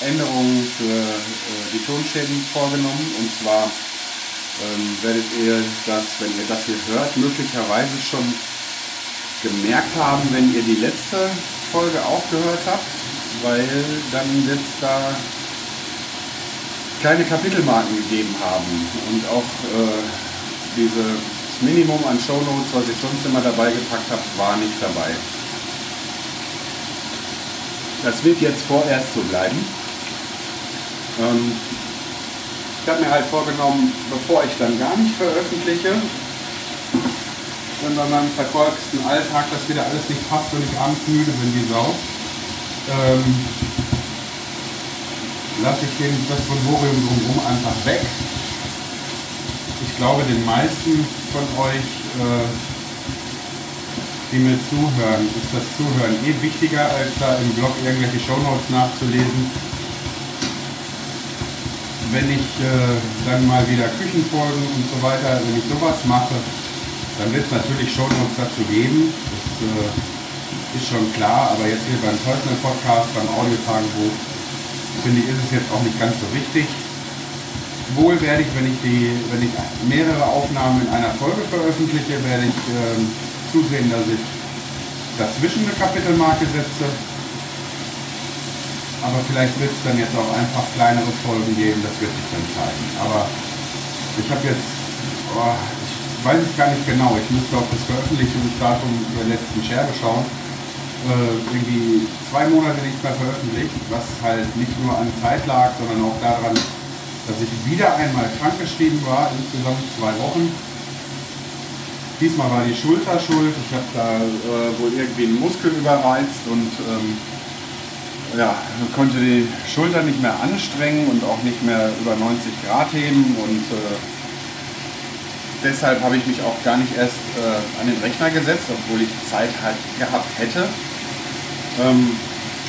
Änderungen für äh, die Tonschäden vorgenommen und zwar ähm, werdet ihr das, wenn ihr das hier hört, möglicherweise schon gemerkt haben, wenn ihr die letzte Folge auch gehört habt, weil dann wird es da kleine Kapitelmarken gegeben haben und auch äh, dieses Minimum an Shownotes, was ich sonst immer dabei gepackt habe, war nicht dabei. Das wird jetzt vorerst so bleiben. Ähm, ich habe mir halt vorgenommen, bevor ich dann gar nicht veröffentliche, wenn bei meinem verfolgsten Alltag das wieder alles nicht passt und ich abends müde bin wie Sau, ähm, lasse ich den, das Bonborium drumherum einfach weg. Ich glaube, den meisten von euch, äh, die mir zuhören, ist das Zuhören eh wichtiger, als da im Blog irgendwelche Shownotes nachzulesen wenn ich äh, dann mal wieder Küchenfolgen und so weiter, wenn ich sowas mache, dann wird es natürlich uns dazu geben. Das äh, ist schon klar, aber jetzt hier beim Personal Podcast, beim Audiotagebuch, finde ich, ist es jetzt auch nicht ganz so wichtig. Wohl werde ich, wenn ich, die, wenn ich mehrere Aufnahmen in einer Folge veröffentliche, werde ich äh, zusehen, dass ich dazwischen eine Kapitelmarke setze aber vielleicht wird es dann jetzt auch einfach kleinere Folgen geben, das wird sich dann zeigen. Aber ich habe jetzt, oh, ich weiß es gar nicht genau, ich müsste auf das Veröffentlichungsdatum der letzten Scherbe schauen. Äh, irgendwie zwei Monate nicht mehr veröffentlicht, was halt nicht nur an Zeit lag, sondern auch daran, dass ich wieder einmal krankgeschrieben war, insgesamt zwei Wochen. Diesmal war die Schulter schuld. Ich habe da äh, wohl irgendwie einen Muskel überreizt und ähm, ja, konnte die Schulter nicht mehr anstrengen und auch nicht mehr über 90 Grad heben und äh, deshalb habe ich mich auch gar nicht erst äh, an den Rechner gesetzt, obwohl ich Zeit halt gehabt hätte. Ähm,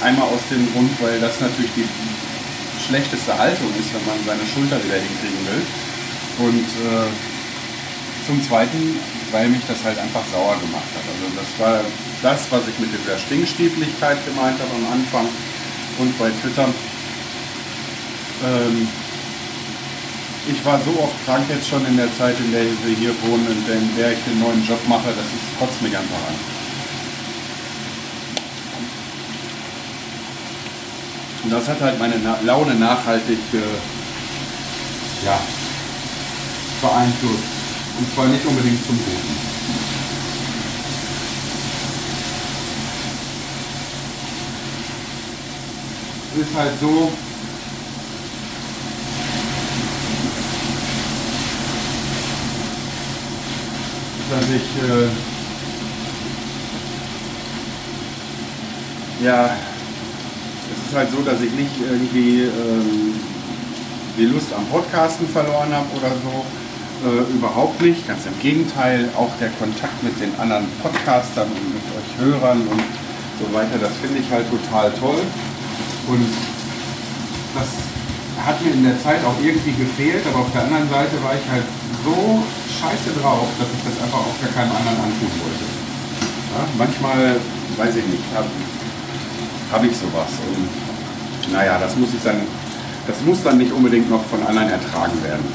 einmal aus dem Grund, weil das natürlich die schlechteste Haltung ist, wenn man seine Schulter wieder hinkriegen will. Und äh, zum Zweiten, weil mich das halt einfach sauer gemacht hat. Also das war das, was ich mit dieser Stinkstiefeligkeit gemeint habe am Anfang und bei Twitter. Ähm, ich war so oft krank jetzt schon in der Zeit, in der wir hier wohnen und in der ich den neuen Job mache, das ist kotzt mich einfach an. Und das hat halt meine Laune nachhaltig äh, ja, beeinflusst. Und zwar nicht unbedingt zum Guten. ist halt so, dass ich äh, ja, es ist halt so, dass ich nicht irgendwie ähm, die Lust am Podcasten verloren habe oder so. Äh, überhaupt nicht. Ganz im Gegenteil, auch der Kontakt mit den anderen Podcastern und mit euch Hörern und so weiter, das finde ich halt total toll. Und das hat mir in der Zeit auch irgendwie gefehlt, aber auf der anderen Seite war ich halt so scheiße drauf, dass ich das einfach auch gar keinem anderen antun wollte. Ja, manchmal, weiß ich nicht, habe hab ich sowas. Und naja, das muss ich dann, das muss dann nicht unbedingt noch von anderen ertragen werden.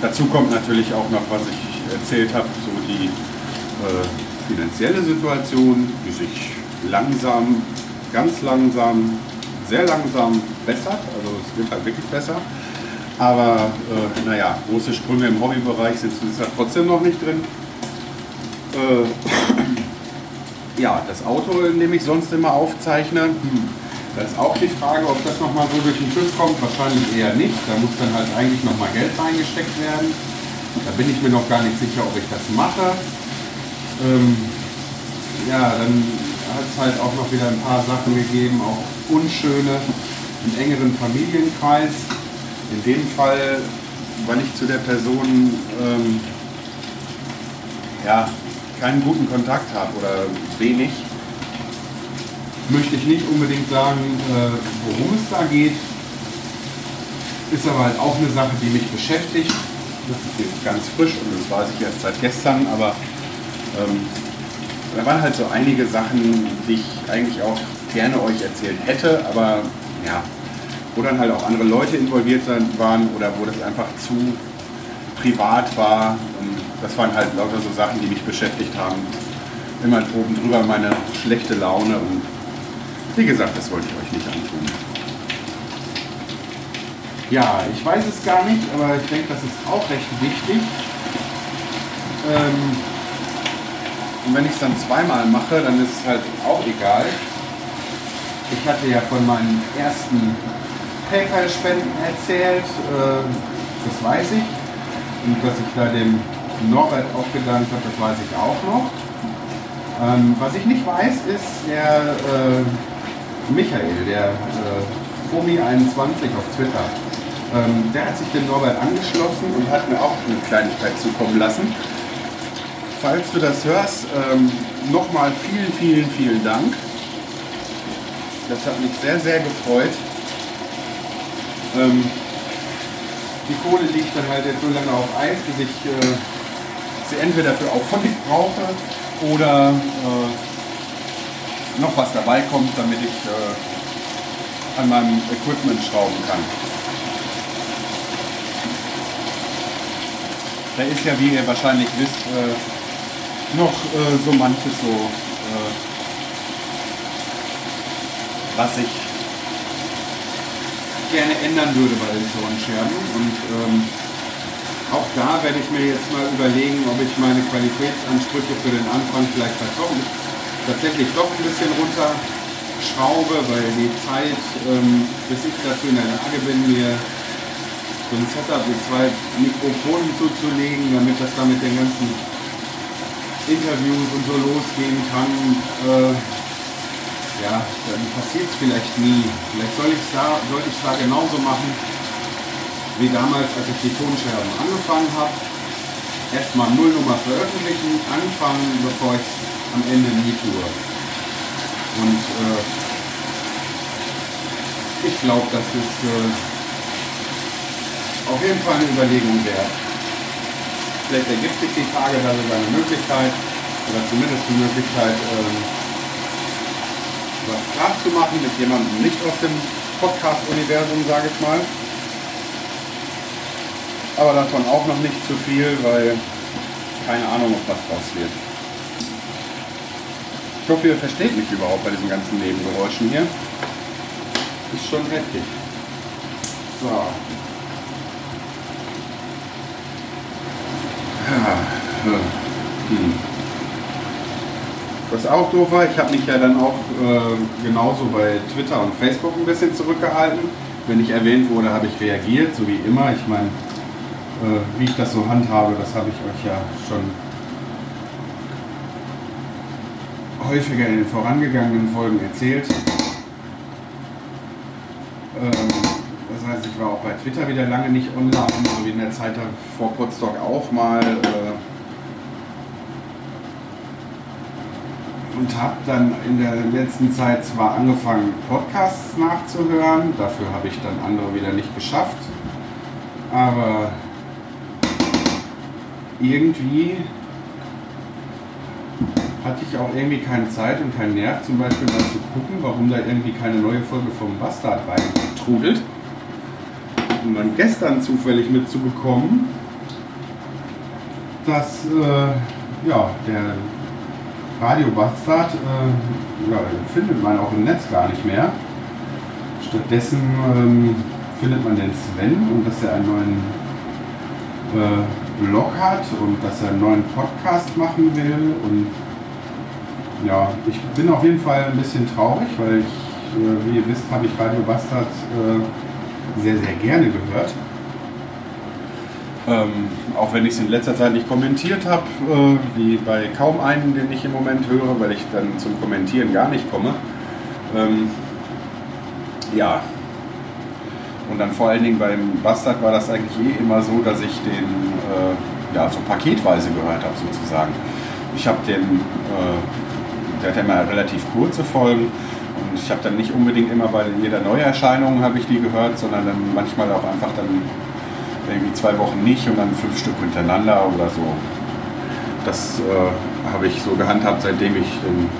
Dazu kommt natürlich auch noch, was ich erzählt habe, so die äh, finanzielle Situation, die sich langsam ganz langsam, sehr langsam bessert. Also es wird halt wirklich besser. Aber äh, naja, große Sprünge im Hobbybereich sind trotzdem noch nicht drin. Äh, ja, das Auto, in dem ich sonst immer aufzeichne, hm, da ist auch die Frage, ob das nochmal so durch den TÜV kommt. Wahrscheinlich eher nicht. Da muss dann halt eigentlich nochmal Geld reingesteckt werden. Da bin ich mir noch gar nicht sicher, ob ich das mache. Ähm, ja, dann hat es halt auch noch wieder ein paar Sachen gegeben, auch unschöne im engeren Familienkreis. In dem Fall, weil ich zu der Person ähm, ja, keinen guten Kontakt habe oder wenig, möchte ich nicht unbedingt sagen, äh, worum es da geht. Ist aber halt auch eine Sache, die mich beschäftigt. Das ist jetzt ganz frisch und das weiß ich erst seit gestern, aber ähm, da waren halt so einige Sachen, die ich eigentlich auch gerne euch erzählt hätte, aber ja, wo dann halt auch andere Leute involviert waren oder wo das einfach zu privat war. Und das waren halt lauter so Sachen, die mich beschäftigt haben. Immer oben drüber meine schlechte Laune und wie gesagt, das wollte ich euch nicht antun. Ja, ich weiß es gar nicht, aber ich denke, das ist auch recht wichtig. Ähm, und wenn ich es dann zweimal mache, dann ist es halt auch egal. Ich hatte ja von meinen ersten PayPal-Spenden erzählt, äh, das weiß ich. Und dass ich da dem Norbert auch gedankt habe, das weiß ich auch noch. Ähm, was ich nicht weiß, ist der äh, Michael, der äh, Fomi21 auf Twitter. Ähm, der hat sich dem Norbert angeschlossen und hat mir auch eine Kleinigkeit zukommen lassen. Falls du das hörst, ähm, nochmal vielen, vielen, vielen Dank. Das hat mich sehr, sehr gefreut. Ähm, die Kohle liegt dann halt jetzt so lange auf Eis, bis ich äh, sie entweder für Auphonic brauche oder äh, noch was dabei kommt, damit ich äh, an meinem Equipment schrauben kann. Da ist ja, wie ihr wahrscheinlich wisst, äh, noch äh, so manches so, äh, was ich gerne ändern würde bei den Tonscherben. Und ähm, auch da werde ich mir jetzt mal überlegen, ob ich meine Qualitätsansprüche für den Anfang vielleicht tatsächlich doch ein bisschen runterschraube, weil die Zeit, ähm, bis ich dazu in der Lage bin, mir so ein Setup mit zwei Mikrofonen zuzulegen, damit das dann mit den ganzen Interviews und so losgehen kann, äh, ja, dann passiert es vielleicht nie. Vielleicht soll ich es da, da genauso machen, wie damals, als ich die Tonscherben angefangen habe. Erstmal Nullnummer veröffentlichen, anfangen, bevor ich am Ende nie tue. Und äh, ich glaube, das ist äh, auf jeden Fall eine Überlegung wert. Vielleicht ergibt sich die Tage da sogar eine Möglichkeit, oder zumindest die Möglichkeit, äh, was klar zu machen mit jemandem nicht aus dem Podcast-Universum, sage ich mal. Aber davon auch noch nicht zu viel, weil keine Ahnung, ob was draus wird. Ich hoffe, ihr versteht mich überhaupt bei diesen ganzen Nebengeräuschen hier. Ist schon heftig. So. Hm. Was auch doof war, ich habe mich ja dann auch äh, genauso bei Twitter und Facebook ein bisschen zurückgehalten. Wenn ich erwähnt wurde, habe ich reagiert, so wie immer. Ich meine, wie ich das so handhabe, das habe ich euch ja schon häufiger in den vorangegangenen Folgen erzählt. Ähm, das heißt, ich war auch bei Twitter wieder lange nicht online, so wie in der Zeit vor Potsdok auch mal. Äh, und habe dann in der letzten Zeit zwar angefangen, Podcasts nachzuhören, dafür habe ich dann andere wieder nicht geschafft, aber irgendwie hatte ich auch irgendwie keine Zeit und keinen Nerv, zum Beispiel mal zu gucken, warum da irgendwie keine neue Folge vom Bastard reintrudelt. Und dann gestern zufällig mitzubekommen, dass äh, ja, der Radio Bastard äh, ja, findet man auch im Netz gar nicht mehr. Stattdessen ähm, findet man den Sven und dass er einen neuen äh, Blog hat und dass er einen neuen Podcast machen will und ja, ich bin auf jeden Fall ein bisschen traurig, weil ich, äh, wie ihr wisst, habe ich Radio Bastard äh, sehr, sehr gerne gehört. Ähm, auch wenn ich es in letzter Zeit nicht kommentiert habe, äh, wie bei kaum einen, den ich im Moment höre, weil ich dann zum Kommentieren gar nicht komme. Ähm, ja. Und dann vor allen Dingen beim Bastard war das eigentlich eh immer so, dass ich den äh, ja, so paketweise gehört habe sozusagen. Ich habe den äh, der hat ja immer relativ kurze Folgen Und ich habe dann nicht unbedingt immer bei jeder Neuerscheinung habe ich die gehört, sondern dann manchmal auch einfach dann irgendwie zwei Wochen nicht und dann fünf Stück hintereinander oder so. Das äh, habe ich so gehandhabt, seitdem ich den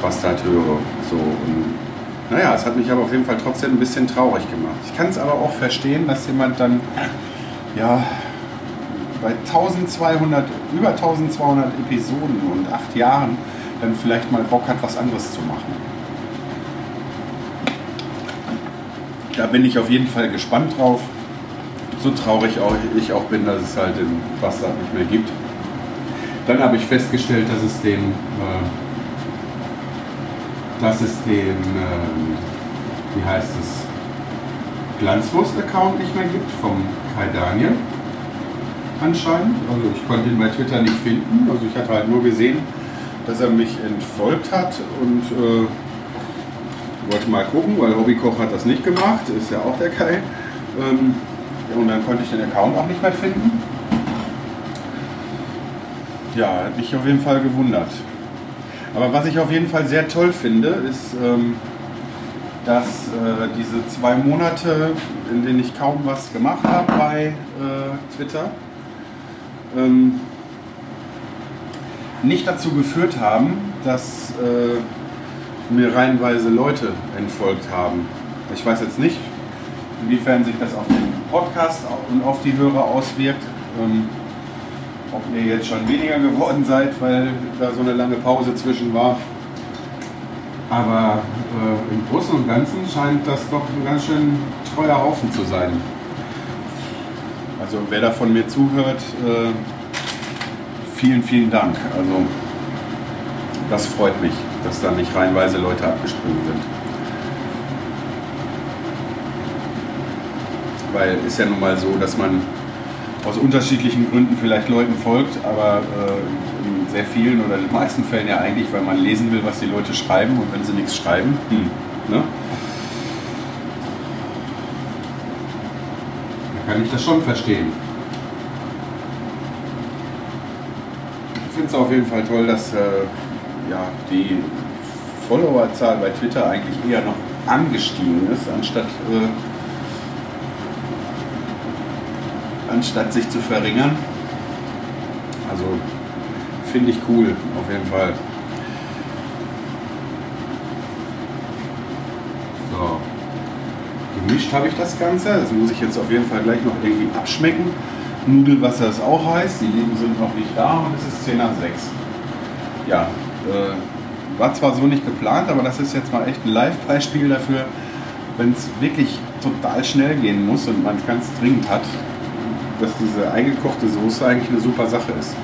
Bastard höre. So, und, naja, es hat mich aber auf jeden Fall trotzdem ein bisschen traurig gemacht. Ich kann es aber auch verstehen, dass jemand dann ja, bei 1200, über 1200 Episoden und acht Jahren dann vielleicht mal Bock hat, was anderes zu machen. Da bin ich auf jeden Fall gespannt drauf. So traurig auch ich auch bin, dass es halt den Bastard nicht mehr gibt. Dann habe ich festgestellt, dass es den, äh, dass es den, äh, wie heißt es, Glanzwurst-Account nicht mehr gibt vom Kai Daniel anscheinend. Also ich konnte ihn bei Twitter nicht finden. Also ich hatte halt nur gesehen, dass er mich entfolgt hat und äh, wollte mal gucken, weil Hobbykoch hat das nicht gemacht, ist ja auch der Kai. Ähm, und dann konnte ich den Account auch nicht mehr finden. Ja, hat mich auf jeden Fall gewundert. Aber was ich auf jeden Fall sehr toll finde, ist, ähm, dass äh, diese zwei Monate, in denen ich kaum was gemacht habe bei äh, Twitter, ähm, nicht dazu geführt haben, dass äh, mir reihenweise Leute entfolgt haben. Ich weiß jetzt nicht, inwiefern sich das auf den Podcast und auf die Hörer auswirkt. Ähm, ob ihr jetzt schon weniger geworden seid, weil da so eine lange Pause zwischen war. Aber äh, im Großen und Ganzen scheint das doch ein ganz schön treuer Haufen zu sein. Also wer da von mir zuhört, äh, vielen, vielen Dank. Also das freut mich, dass da nicht reihenweise Leute abgesprungen sind. Weil ist ja nun mal so, dass man aus unterschiedlichen Gründen vielleicht Leuten folgt, aber äh, in sehr vielen oder in den meisten Fällen ja eigentlich, weil man lesen will, was die Leute schreiben und wenn sie nichts schreiben, hm, ne? dann kann ich das schon verstehen. Ich finde es auf jeden Fall toll, dass äh, ja, die Followerzahl bei Twitter eigentlich eher noch angestiegen ist, anstatt äh, anstatt sich zu verringern. Also finde ich cool, auf jeden Fall. So. Gemischt habe ich das Ganze. Das muss ich jetzt auf jeden Fall gleich noch irgendwie abschmecken. Nudelwasser ist auch heiß, die Lieben sind noch nicht da und es ist 10 nach 6. Ja, äh, war zwar so nicht geplant, aber das ist jetzt mal echt ein Live-Beispiel dafür, wenn es wirklich total schnell gehen muss und man es ganz dringend hat, dass diese eingekochte Soße eigentlich eine super Sache ist.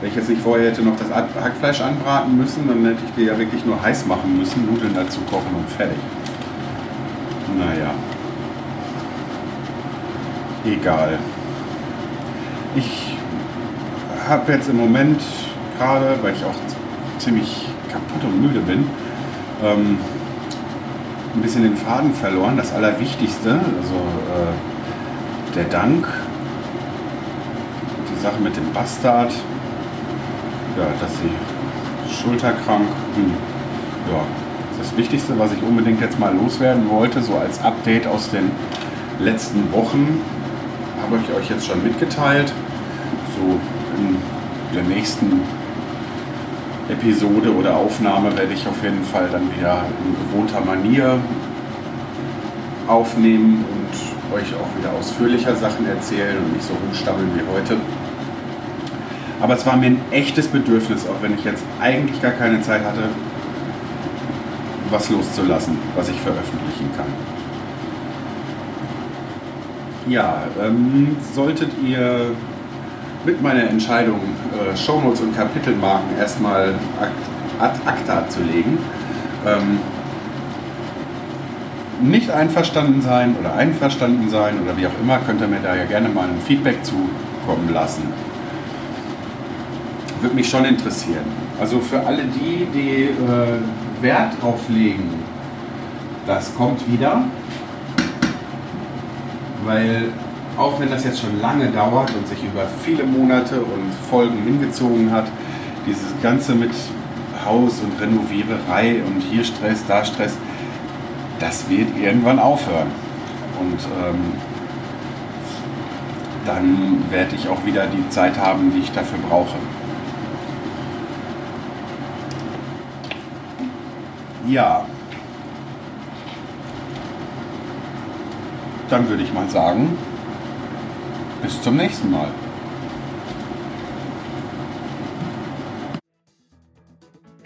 Wenn ich jetzt nicht vorher hätte noch das Hackfleisch anbraten müssen, dann hätte ich die ja wirklich nur heiß machen müssen, Nudeln dazu kochen und fertig. Naja. Egal. Ich habe jetzt im Moment gerade, weil ich auch ziemlich kaputt und müde bin, ähm, ein bisschen den Faden verloren. Das Allerwichtigste, also äh, der Dank die Sache mit dem Bastard, ja, dass sie schulterkrank, hm, ja, das Wichtigste, was ich unbedingt jetzt mal loswerden wollte, so als Update aus den letzten Wochen, habe ich euch jetzt schon mitgeteilt. So in der nächsten Episode oder Aufnahme werde ich auf jeden Fall dann wieder in gewohnter Manier aufnehmen und euch auch wieder ausführlicher Sachen erzählen und nicht so rumstammeln wie heute. Aber es war mir ein echtes Bedürfnis, auch wenn ich jetzt eigentlich gar keine Zeit hatte, was loszulassen, was ich veröffentlichen kann. Ja, ähm, solltet ihr mit meiner Entscheidung, äh, Shownotes und Kapitelmarken erstmal ad acta zu legen, ähm, nicht einverstanden sein oder einverstanden sein oder wie auch immer, könnt ihr mir da ja gerne mal ein Feedback zukommen lassen. Würde mich schon interessieren. Also für alle die, die äh, Wert drauf legen, das kommt wieder, weil auch wenn das jetzt schon lange dauert und sich über viele Monate und Folgen hingezogen hat, dieses Ganze mit Haus und Renoviererei und hier Stress, da Stress, das wird irgendwann aufhören. Und ähm, dann werde ich auch wieder die Zeit haben, die ich dafür brauche. Ja. Dann würde ich mal sagen, bis zum nächsten Mal.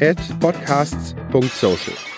at podcasts.social.